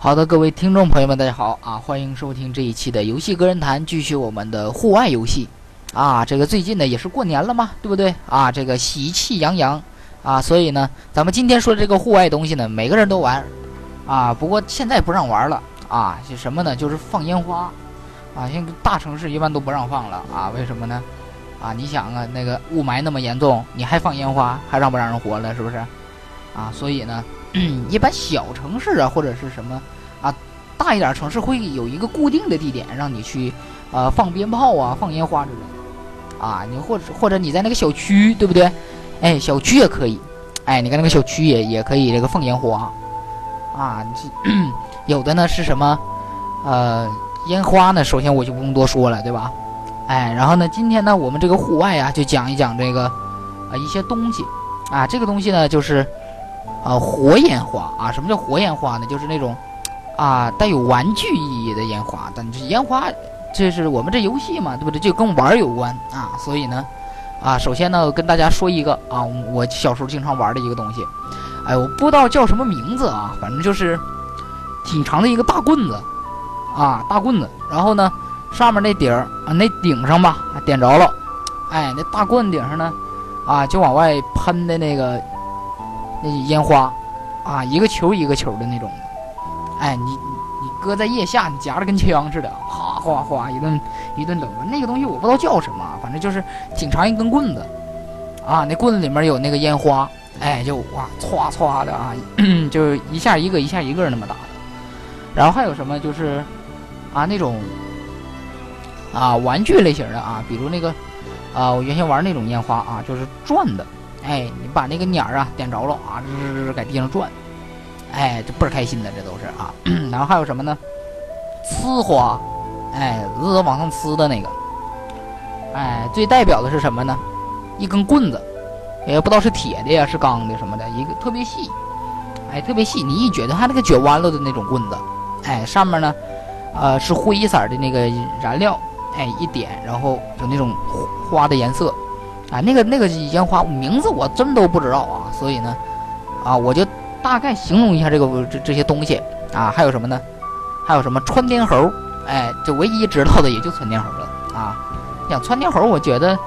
好的，各位听众朋友们，大家好啊！欢迎收听这一期的游戏个人谈，继续我们的户外游戏啊。这个最近呢也是过年了嘛，对不对啊？这个喜气洋洋啊，所以呢，咱们今天说的这个户外东西呢，每个人都玩啊。不过现在不让玩了啊，是什么呢？就是放烟花啊。现在大城市一般都不让放了啊？为什么呢？啊，你想啊，那个雾霾那么严重，你还放烟花，还让不让人活了？是不是？啊，所以呢。一般小城市啊，或者是什么啊，大一点城市会有一个固定的地点让你去，呃，放鞭炮啊，放烟花之类的，啊，你或者或者你在那个小区，对不对？哎，小区也可以，哎，你看那个小区也也可以这个放烟花，啊，有的呢是什么，呃，烟花呢？首先我就不用多说了，对吧？哎，然后呢，今天呢，我们这个户外啊，就讲一讲这个啊一些东西，啊，这个东西呢就是。啊，火烟花啊！什么叫火烟花呢？就是那种，啊，带有玩具意义的烟花。但这烟花，这是我们这游戏嘛，对不对？就跟玩有关啊。所以呢，啊，首先呢，跟大家说一个啊，我小时候经常玩的一个东西。哎，我不知道叫什么名字啊，反正就是挺长的一个大棍子，啊，大棍子。然后呢，上面那顶儿啊，那顶上吧，点着了，哎，那大棍顶上呢，啊，就往外喷的那个。那烟花，啊，一个球一个球的那种，哎，你你搁在腋下，你夹着跟枪似的，哗哗哗一顿一顿扔。那个东西我不知道叫什么，反正就是挺长一根棍子，啊，那棍子里面有那个烟花，哎，就哇歘歘的啊，就是一下一个一下一个那么打的。然后还有什么就是啊那种啊玩具类型的啊，比如那个啊我原先玩那种烟花啊，就是转的。哎，你把那个鸟儿啊点着了啊，吱吱吱在地上转，哎，这倍儿开心的，这都是啊。然后还有什么呢？呲花，哎，呲往上呲的那个，哎，最代表的是什么呢？一根棍子，也不知道是铁的呀，是钢的什么的，一个特别细，哎，特别细，你一卷，它那个卷弯了的那种棍子，哎，上面呢，呃，是灰色的那个燃料，哎，一点，然后有那种花的颜色。啊，那个那个烟花名字我真都不知道啊，所以呢，啊，我就大概形容一下这个这这些东西啊，还有什么呢？还有什么窜天猴？哎，就唯一知道的也就窜天猴了啊。像窜天猴，我觉得，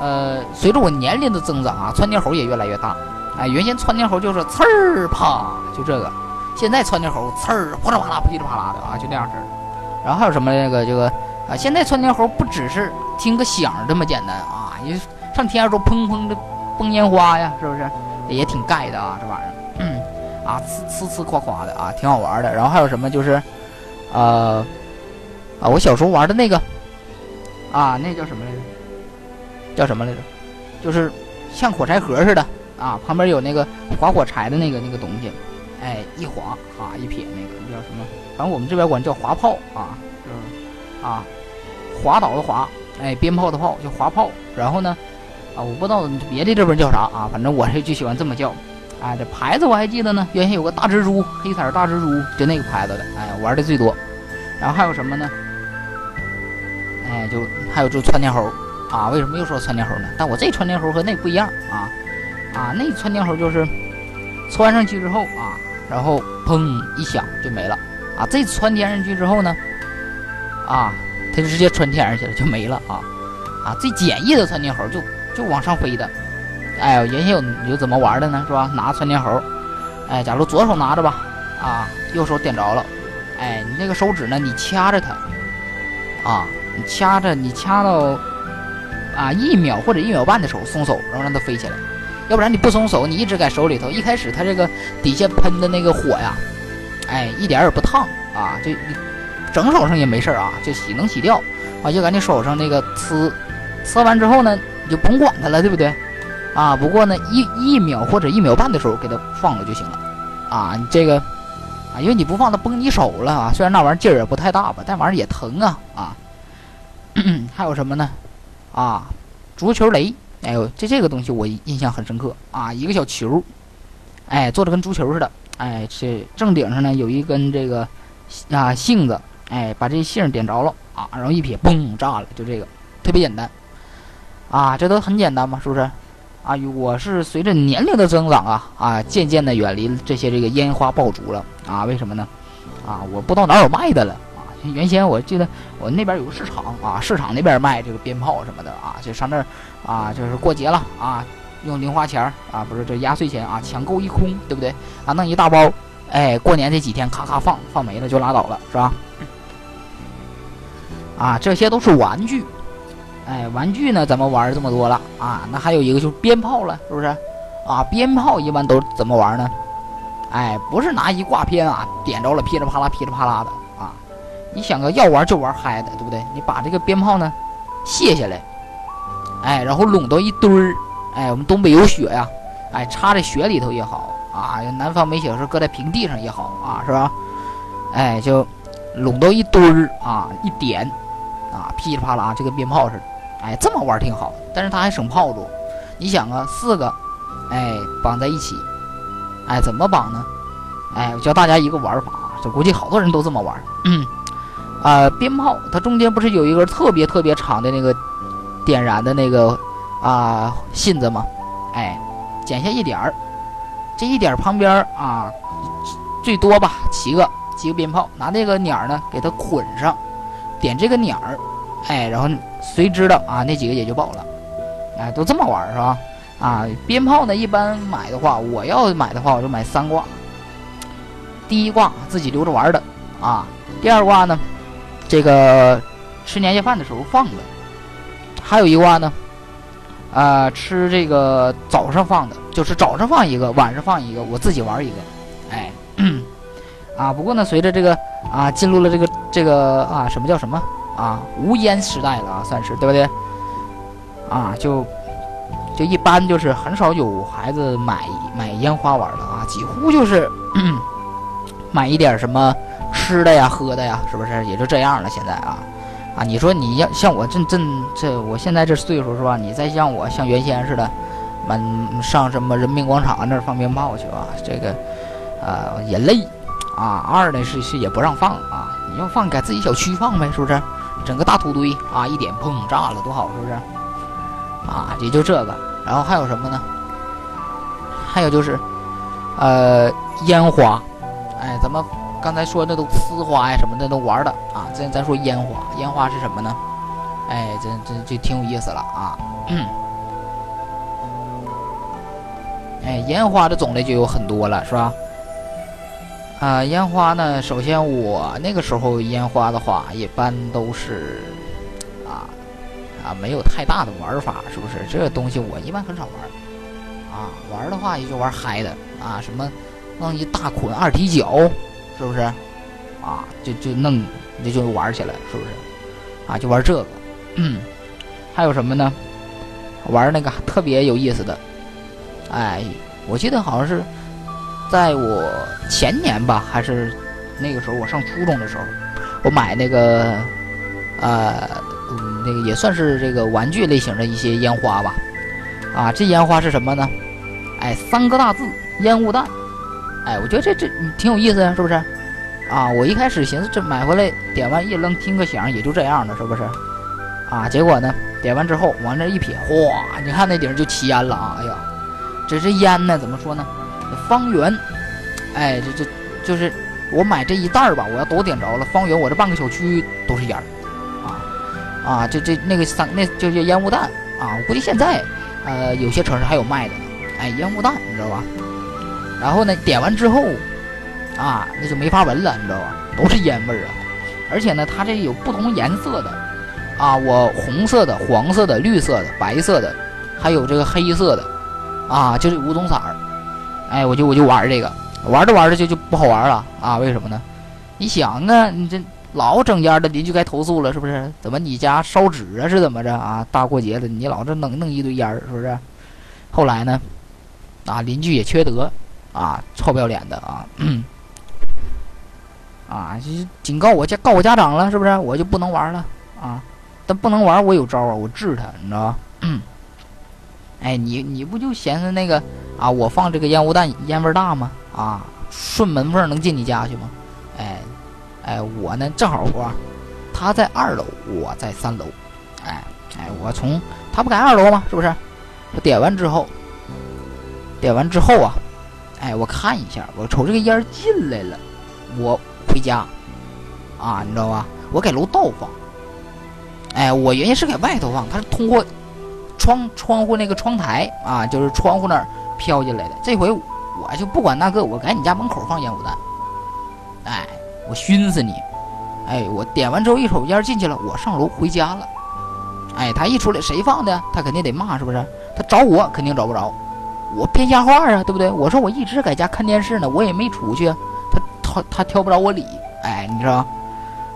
呃，随着我年龄的增长啊，窜天猴也越来越大。哎，原先窜天猴就是呲儿啪就这个，现在窜天猴呲儿噼里啪啦噼里啪啦的啊，就那样式儿。然后还有什么那个这个啊？现在窜天猴不只是听个响这么简单啊，也。上天上说砰砰的崩烟花呀，是不是也挺盖的啊？这玩意儿，啊，呲呲呲夸夸的啊，挺好玩的。然后还有什么就是，呃，啊，我小时候玩的那个，啊，那叫什么来着？叫什么来着？就是像火柴盒似的啊，旁边有那个划火柴的那个那个东西，哎，一划哈一撇那个叫什么？反正我们这边管叫滑炮啊，就是啊，滑倒的滑，哎，鞭炮的炮叫滑炮。然后呢？啊，我不知道别的这边叫啥啊，反正我是就喜欢这么叫。哎，这牌子我还记得呢，原先有个大蜘蛛，黑色大蜘蛛，就那个牌子的，哎，玩的最多。然后还有什么呢？哎，就还有就窜天猴啊，为什么又说窜天猴呢？但我这窜天猴和那不一样啊啊，那窜天猴就是窜上去之后啊，然后砰一响就没了啊。这窜天上去之后呢，啊，它就直接窜天上去了，就没了啊啊。最简易的窜天猴就。就往上飞的，哎，原先有有怎么玩的呢？是吧？拿窜天猴，哎，假如左手拿着吧，啊，右手点着了，哎，你那个手指呢？你掐着它，啊，你掐着，你掐到啊一秒或者一秒半的时候松手，然后让它飞起来。要不然你不松手，你一直在手里头，一开始它这个底下喷的那个火呀，哎，一点也不烫啊，就整手上也没事啊，就洗能洗掉啊，就赶紧手上那个呲，呲完之后呢？你就甭管它了，对不对？啊，不过呢，一一秒或者一秒半的时候给它放了就行了。啊，你这个啊，因为你不放它崩你手了啊。虽然那玩意儿劲儿也不太大吧，但玩意儿也疼啊啊。还有什么呢？啊，足球雷，哎呦，这这个东西我印象很深刻啊。一个小球，哎，做的跟足球似的，哎，这正顶上呢有一根这个啊杏子，哎，把这杏点着了啊，然后一撇，嘣，炸了，就这个，特别简单。啊，这都很简单嘛，是不是？啊，我是随着年龄的增长啊啊，渐渐的远离这些这个烟花爆竹了啊。为什么呢？啊，我不知道哪有卖的了啊。原先我记得我那边有个市场啊，市场那边卖这个鞭炮什么的啊，就上那儿啊，就是过节了啊，用零花钱儿啊，不是这压岁钱啊，抢购一空，对不对？啊，弄一大包，哎，过年这几天咔咔放，放没了就拉倒了，是吧？啊，这些都是玩具，哎，玩具呢，咱们玩这么多了啊，那还有一个就是鞭炮了，是不是？啊，鞭炮一般都怎么玩呢？哎，不是拿一挂鞭啊，点着了噼里啪啦噼里啪啦的啊！你想个要玩就玩嗨的，对不对？你把这个鞭炮呢卸下来，哎，然后拢到一堆儿，哎，我们东北有雪呀，哎，插在雪里头也好啊，南方没雪的时候搁在平地上也好啊，是吧？哎，就拢到一堆儿啊，一点。啊，噼里啪啦，就跟鞭炮似的，哎，这么玩挺好，但是它还省炮竹。你想啊，四个，哎，绑在一起，哎，怎么绑呢？哎，我教大家一个玩法，这估计好多人都这么玩。嗯，啊，鞭炮它中间不是有一根特别特别长的那个点燃的那个啊信子吗？哎，剪下一点儿，这一点旁边啊，最多吧，七个，七个鞭炮，拿那个捻儿呢给它捆上。点这个鸟儿，哎，然后谁知道啊？那几个也就爆了，哎，都这么玩是吧？啊，鞭炮呢，一般买的话，我要买的话，我就买三挂。第一挂自己留着玩的啊，第二挂呢，这个吃年夜饭的时候放的，还有一挂呢，啊，吃这个早上放的，就是早上放一个，晚上放一个，我自己玩一个，哎，啊，不过呢，随着这个啊，进入了这个。这个啊，什么叫什么啊？无烟时代了啊，算是对不对？啊，就就一般就是很少有孩子买买烟花玩了啊，几乎就是 买一点什么吃的呀、喝的呀，是不是？也就这样了。现在啊啊，你说你要像我这这这，我现在这岁数是吧？你再像我像原先似的，满上什么人民广场那儿放鞭炮去吧？这个呃也累啊。二呢是是也不让放啊。你要放在自己小区放呗，是不是？整个大土堆啊，一点砰炸了多好，是不是？啊，也就这个。然后还有什么呢？还有就是，呃，烟花。哎，咱们刚才说那都呲花呀什么的都玩的啊。咱咱说烟花，烟花是什么呢？哎，这这就挺有意思了啊。哎，烟花的种类就有很多了，是吧？啊，烟花呢？首先，我那个时候烟花的话，一般都是啊啊，没有太大的玩法，是不是？这个东西我一般很少玩啊。玩的话也就玩嗨的啊，什么弄一大捆二踢脚，是不是？啊，就就弄，这就玩起来，是不是？啊，就玩这个。嗯，还有什么呢？玩那个特别有意思的，哎，我记得好像是。在我前年吧，还是那个时候我上初中的时候，我买那个，呃，那个也算是这个玩具类型的一些烟花吧。啊，这烟花是什么呢？哎，三个大字烟雾弹。哎，我觉得这这挺有意思呀，是不是？啊，我一开始寻思这买回来点完一扔，听个响，也就这样了，是不是？啊，结果呢，点完之后往那一撇，哗，你看那顶就起烟了啊！哎呀，这这烟呢，怎么说呢？方圆，哎，这这就是我买这一袋儿吧，我要都点着了。方圆，我这半个小区都是烟儿，啊啊，这这那个三，那就叫烟雾弹啊。我估计现在，呃，有些城市还有卖的呢，哎，烟雾弹，你知道吧？然后呢，点完之后，啊，那就没法闻了，你知道吧？都是烟味儿啊。而且呢，它这有不同颜色的，啊，我红色的、黄色的、绿色的、白色的，还有这个黑色的，啊，就是五种色儿。哎，我就我就玩这个，玩着玩着就就不好玩了啊？为什么呢？你想啊，你这老整烟的邻居该投诉了，是不是？怎么你家烧纸啊？是怎么着啊？大过节的，你老这弄弄一堆烟儿，是不是？后来呢，啊，邻居也缺德啊，臭不要脸的啊，啊，就警告我家告我家长了，是不是？我就不能玩了啊？但不能玩，我有招啊，我治他，你知道吧？哎，你你不就嫌弃那个啊？我放这个烟雾弹烟味大吗？啊，顺门缝能进你家去吗？哎，哎，我呢正好我，他在二楼，我在三楼，哎哎，我从他不在二楼吗？是不是？我点完之后，点完之后啊，哎，我看一下，我瞅这个烟进来了，我回家，啊，你知道吧？我给楼道放。哎，我原先是给外头放，它是通过窗窗户那个窗台啊，就是窗户那儿飘进来的。这回我就不管那个，我赶你家门口放烟雾弹。哎，我熏死你！哎，我点完之后一口烟进去了，我上楼回家了。哎，他一出来，谁放的？他肯定得骂，是不是？他找我肯定找不着，我编瞎话啊，对不对？我说我一直在家看电视呢，我也没出去，他他他挑不着我理。哎，你知道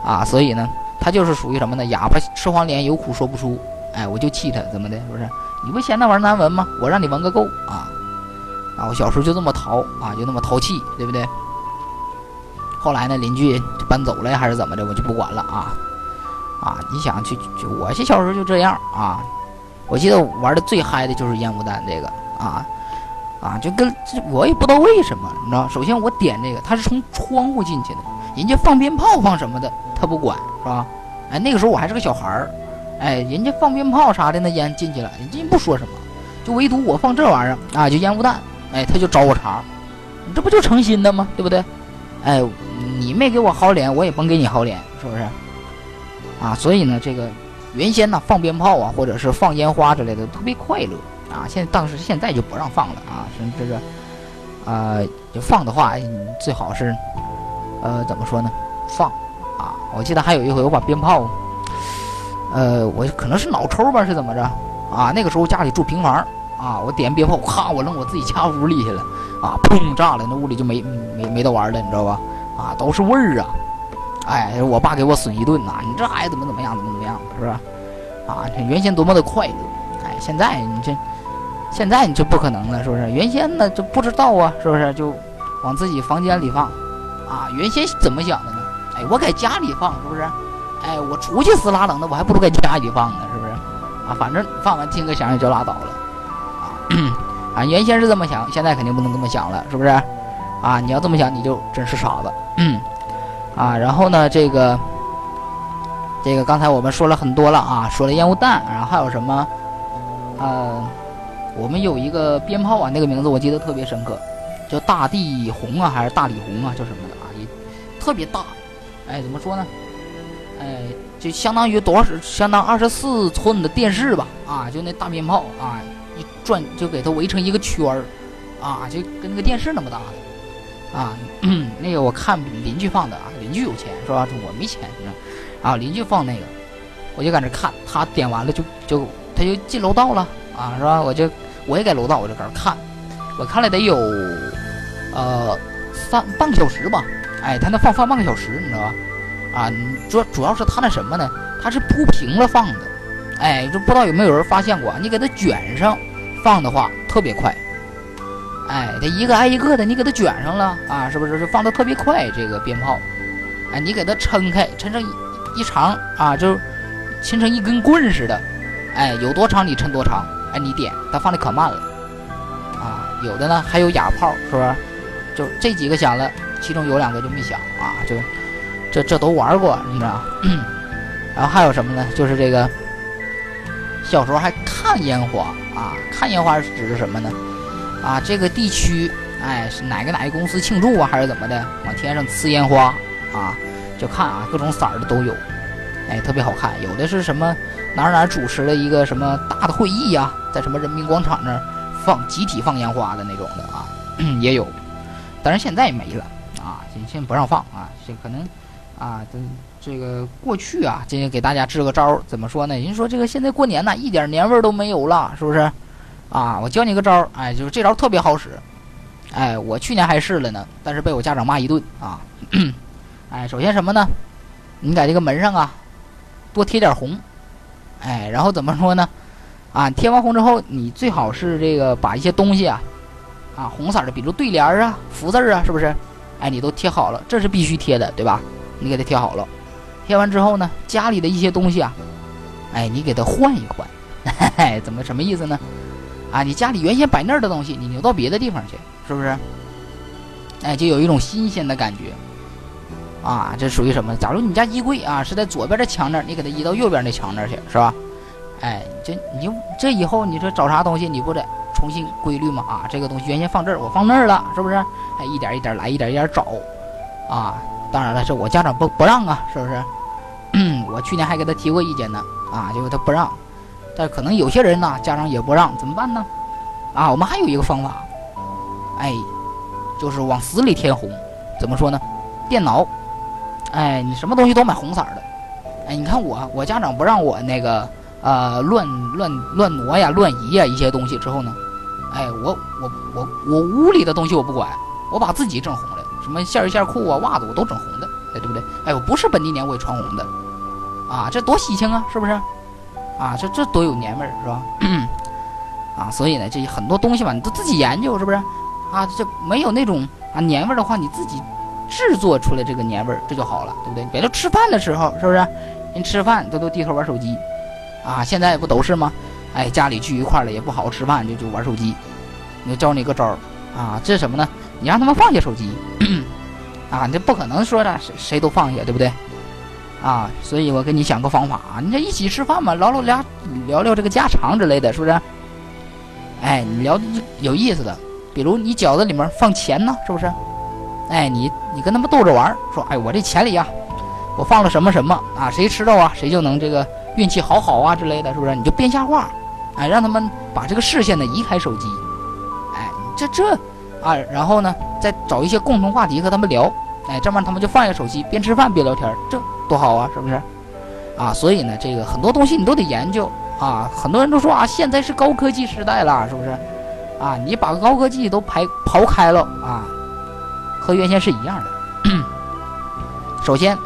啊？所以呢。他就是属于什么呢？哑巴吃黄连，有苦说不出。哎，我就气他，怎么的？是不是？你不嫌那玩意儿难闻吗？我让你闻个够啊！啊，我小时候就这么淘啊，就那么淘气，对不对？后来呢，邻居搬走了还是怎么的，我就不管了啊！啊，你想去，就我这小时候就这样啊！我记得玩的最嗨的就是烟雾弹这个啊啊，就跟这我也不知道为什么，你知道？首先我点这个，他是从窗户进去的，人家放鞭炮放什么的。他不管是吧？哎，那个时候我还是个小孩儿，哎，人家放鞭炮啥的，那烟进去了，人家不说什么，就唯独我放这玩意儿啊，就烟雾弹，哎，他就找我茬，你这不就成心的吗？对不对？哎，你没给我好脸，我也甭给你好脸，是不是？啊，所以呢，这个原先呢放鞭炮啊，或者是放烟花之类的，特别快乐啊。现在当时现在就不让放了啊，这个啊，就放的话，最好是呃，怎么说呢？放。啊，我记得还有一回，我把鞭炮，呃，我可能是脑抽吧，是怎么着？啊，那个时候家里住平房，啊，我点鞭炮，咔，我扔我自己家屋里去了，啊，砰，炸了，那屋里就没没没得玩了，你知道吧？啊，都是味儿啊！哎，我爸给我损一顿呐，你这孩子怎么怎么样，怎么怎么样，是不是？啊，这原先多么的快乐，哎，现在你这，现在你就不可能了，是不是？原先呢就不知道啊，是不是？就往自己房间里放，啊，原先怎么想的呢？哎我在家里放是不是？哎，我出去死拉冷的，我还不如在家里放呢，是不是？啊，反正放完听个响也就拉倒了。啊，原先是这么想，现在肯定不能这么想了，是不是？啊，你要这么想，你就真是傻子。嗯 啊，然后呢，这个，这个刚才我们说了很多了啊，说了烟雾弹，然后还有什么？呃，我们有一个鞭炮啊，那个名字我记得特别深刻，叫大地红啊，还是大理红啊，叫什么的啊？也特别大。哎，怎么说呢？哎，就相当于多少？相当二十四寸的电视吧？啊，就那大鞭炮啊，一转就给它围成一个圈儿，啊，就跟那个电视那么大的，啊，那个我看邻居放的啊，邻居有钱是吧？我没钱，啊，邻居放那个，我就在那看，他点完了就就他就进楼道了，啊，是吧？我就我也在楼道，我就搁那看，我看了得有呃三半个小时吧。哎，他那放放半个小时，你知道吧？啊，主主要是它那什么呢？它是铺平了放的。哎，就不知道有没有人发现过？你给它卷上放的话，特别快。哎，它一个挨一个的，你给它卷上了啊，是不是就放的特别快？这个鞭炮，哎，你给它抻开，抻成一长啊，就抻成一根棍似的。哎，有多长你抻多长。哎，你点，它放的可慢了。啊，有的呢还有哑炮，是不是？就这几个响了。其中有两个就没响啊，就这这都玩过，你知道？然后还有什么呢？就是这个小时候还看烟花啊，看烟花是指的什么呢？啊，这个地区哎是哪个哪个公司庆祝啊，还是怎么的？往天上呲烟花啊，就看啊，各种色儿的都有，哎，特别好看。有的是什么哪儿哪儿主持了一个什么大的会议呀，在什么人民广场那儿放集体放烟花的那种的啊，也有，但是现在没了。啊，现在不让放啊，这可能，啊，这这个过去啊，今天给大家支个招儿，怎么说呢？人说这个现在过年呢，一点年味儿都没有了，是不是？啊，我教你个招儿，哎，就是这招特别好使，哎，我去年还试了呢，但是被我家长骂一顿啊。哎，首先什么呢？你在这个门上啊，多贴点红，哎，然后怎么说呢？啊，贴完红之后，你最好是这个把一些东西啊，啊，红色的，比如对联啊、福字啊，是不是？哎，你都贴好了，这是必须贴的，对吧？你给它贴好了，贴完之后呢，家里的一些东西啊，哎，你给它换一换，怎么什么意思呢？啊，你家里原先摆那儿的东西，你挪到别的地方去，是不是？哎，就有一种新鲜的感觉。啊，这属于什么？假如你家衣柜啊是在左边的墙那儿，你给它移到右边那墙那儿去，是吧？哎，这你就这以后你说找啥东西，你不得？重新规律吗啊，这个东西原先放这儿，我放那儿了，是不是？哎，一点一点来，一点一点找，啊，当然了，这我家长不不让啊，是不是？我去年还给他提过意见呢，啊，结果他不让。但可能有些人呢，家长也不让，怎么办呢？啊，我们还有一个方法，哎，就是往死里填红。怎么说呢？电脑，哎，你什么东西都买红色的。哎，你看我，我家长不让我那个呃乱乱乱挪呀、乱移呀一些东西之后呢，哎，我我我我屋里的东西我不管，我把自己整红了，什么线儿线裤啊、袜子我都整红的，哎，对不对？哎，我不是本地年我也穿红的，啊，这多喜庆啊，是不是？啊，这这多有年味儿，是吧？啊，所以呢，这很多东西吧，你都自己研究，是不是？啊，这没有那种啊年味儿的话，你自己制作出来这个年味儿，这就好了，对不对？别说吃饭的时候，是不是？人吃饭都都低头玩手机，啊，现在不都是吗？哎，家里聚一块了也不好好吃饭，就就玩手机。我教你个招儿啊，这是什么呢？你让他们放下手机，啊，这不可能说的谁谁都放下，对不对？啊，所以我给你想个方法啊，你这一起吃饭嘛，聊聊聊聊聊这个家常之类的，是不是？哎，你聊有意思的，比如你饺子里面放钱呢，是不是？哎，你你跟他们逗着玩，说，哎，我这钱里呀，我放了什么什么啊？谁吃到啊，谁就能这个运气好好啊之类的，是不是？你就编瞎话，哎，让他们把这个视线呢移开手机，哎，这这啊，然后呢，再找一些共同话题和他们聊，哎，这么他们就放下手机，边吃饭边聊天，这。多好啊，是不是？啊，所以呢，这个很多东西你都得研究啊。很多人都说啊，现在是高科技时代了，是不是？啊，你把高科技都排刨开了啊，和原先是一样的。首先，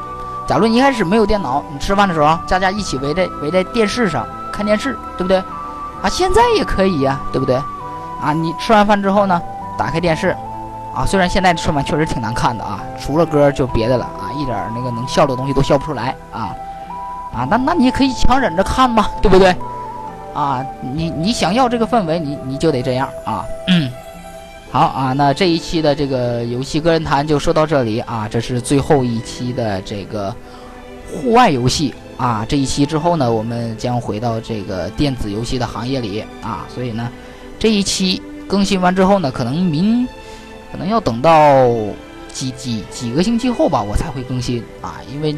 假如你一开始没有电脑，你吃饭的时候，大家一起围在围在电视上看电视，对不对？啊，现在也可以呀，对不对？啊，你吃完饭之后呢，打开电视。啊，虽然现在的春晚确实挺难看的啊，除了歌就别的了啊，一点那个能笑的东西都笑不出来啊，啊，那那你可以强忍着看嘛，对不对？啊，你你想要这个氛围，你你就得这样啊。嗯，好啊，那这一期的这个游戏个人谈就说到这里啊，这是最后一期的这个户外游戏啊，这一期之后呢，我们将回到这个电子游戏的行业里啊，所以呢，这一期更新完之后呢，可能明。可能要等到几几几个星期后吧，我才会更新啊，因为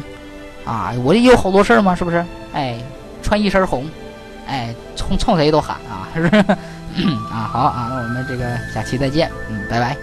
啊，我也有好多事儿嘛，是不是？哎，穿一身红，哎，冲冲谁都喊啊，是不是？啊，好啊，那我们这个下期再见，嗯，拜拜。